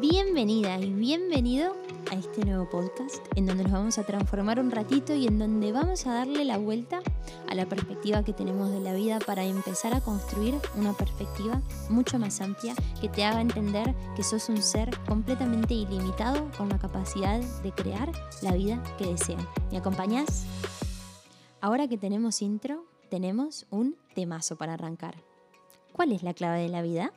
Bienvenida y bienvenido a este nuevo podcast en donde nos vamos a transformar un ratito y en donde vamos a darle la vuelta a la perspectiva que tenemos de la vida para empezar a construir una perspectiva mucho más amplia que te haga entender que sos un ser completamente ilimitado con la capacidad de crear la vida que desean. ¿Me acompañás? Ahora que tenemos intro, tenemos un temazo para arrancar. ¿Cuál es la clave de la vida?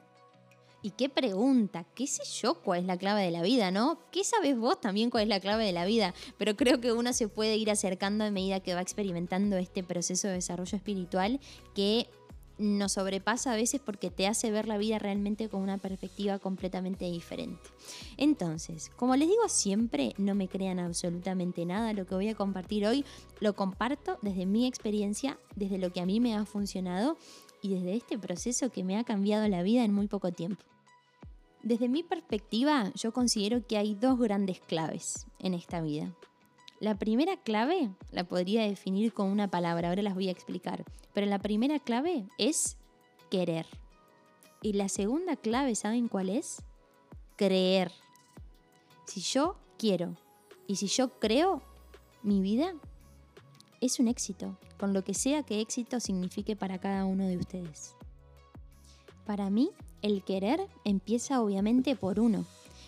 ¿Y qué pregunta? ¿Qué sé yo cuál es la clave de la vida, no? ¿Qué sabes vos también cuál es la clave de la vida? Pero creo que uno se puede ir acercando a medida que va experimentando este proceso de desarrollo espiritual que nos sobrepasa a veces porque te hace ver la vida realmente con una perspectiva completamente diferente. Entonces, como les digo siempre, no me crean absolutamente nada. Lo que voy a compartir hoy lo comparto desde mi experiencia, desde lo que a mí me ha funcionado y desde este proceso que me ha cambiado la vida en muy poco tiempo. Desde mi perspectiva, yo considero que hay dos grandes claves en esta vida. La primera clave la podría definir con una palabra, ahora las voy a explicar, pero la primera clave es querer. Y la segunda clave, ¿saben cuál es? Creer. Si yo quiero y si yo creo, mi vida es un éxito, con lo que sea que éxito signifique para cada uno de ustedes. Para mí, el querer empieza obviamente por uno.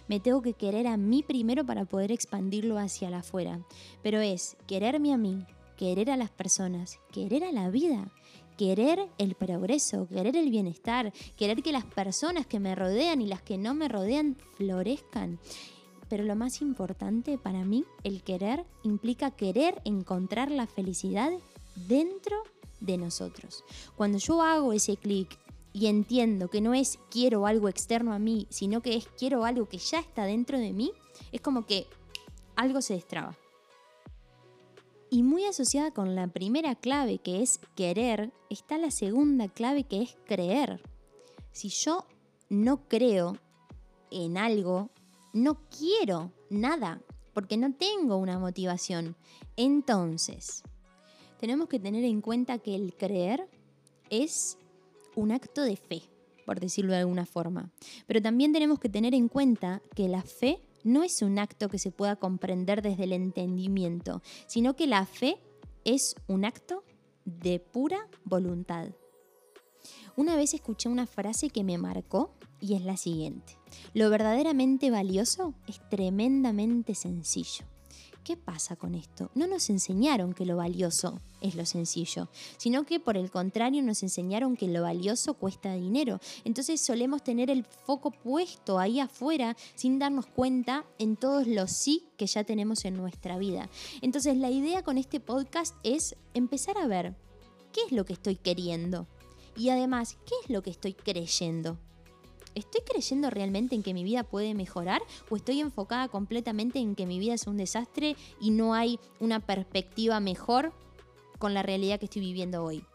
Me tengo que querer a mí primero para poder expandirlo hacia la afuera. Pero es quererme a mí, querer a las personas, querer a la vida, querer el progreso, querer el bienestar, querer que las personas que me rodean y las que no me rodean florezcan. Pero lo más importante para mí, el querer implica querer encontrar la felicidad dentro de nosotros. Cuando yo hago ese clic y entiendo que no es quiero algo externo a mí, sino que es quiero algo que ya está dentro de mí, es como que algo se destraba. Y muy asociada con la primera clave que es querer, está la segunda clave que es creer. Si yo no creo en algo, no quiero nada, porque no tengo una motivación. Entonces, tenemos que tener en cuenta que el creer es un acto de fe, por decirlo de alguna forma. Pero también tenemos que tener en cuenta que la fe no es un acto que se pueda comprender desde el entendimiento, sino que la fe es un acto de pura voluntad. Una vez escuché una frase que me marcó y es la siguiente. Lo verdaderamente valioso es tremendamente sencillo. ¿Qué pasa con esto? No nos enseñaron que lo valioso es lo sencillo, sino que por el contrario nos enseñaron que lo valioso cuesta dinero. Entonces solemos tener el foco puesto ahí afuera sin darnos cuenta en todos los sí que ya tenemos en nuestra vida. Entonces la idea con este podcast es empezar a ver qué es lo que estoy queriendo y además qué es lo que estoy creyendo. ¿Estoy creyendo realmente en que mi vida puede mejorar o estoy enfocada completamente en que mi vida es un desastre y no hay una perspectiva mejor con la realidad que estoy viviendo hoy?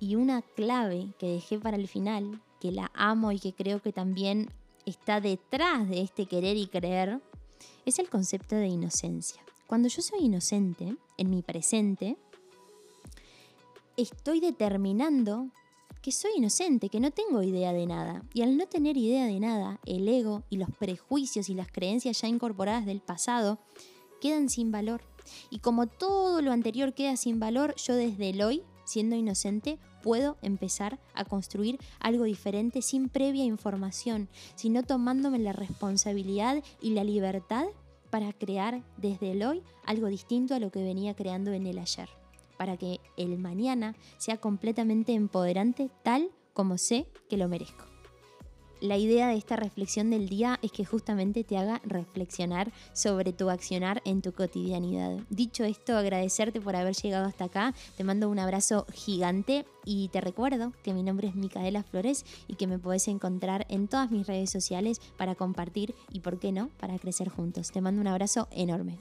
Y una clave que dejé para el final, que la amo y que creo que también está detrás de este querer y creer, es el concepto de inocencia. Cuando yo soy inocente, en mi presente, estoy determinando que soy inocente, que no tengo idea de nada. Y al no tener idea de nada, el ego y los prejuicios y las creencias ya incorporadas del pasado quedan sin valor. Y como todo lo anterior queda sin valor, yo desde el hoy, siendo inocente, puedo empezar a construir algo diferente sin previa información, sino tomándome la responsabilidad y la libertad para crear desde el hoy algo distinto a lo que venía creando en el ayer para que el mañana sea completamente empoderante tal como sé que lo merezco. La idea de esta reflexión del día es que justamente te haga reflexionar sobre tu accionar en tu cotidianidad. Dicho esto, agradecerte por haber llegado hasta acá. Te mando un abrazo gigante y te recuerdo que mi nombre es Micaela Flores y que me puedes encontrar en todas mis redes sociales para compartir y, por qué no, para crecer juntos. Te mando un abrazo enorme.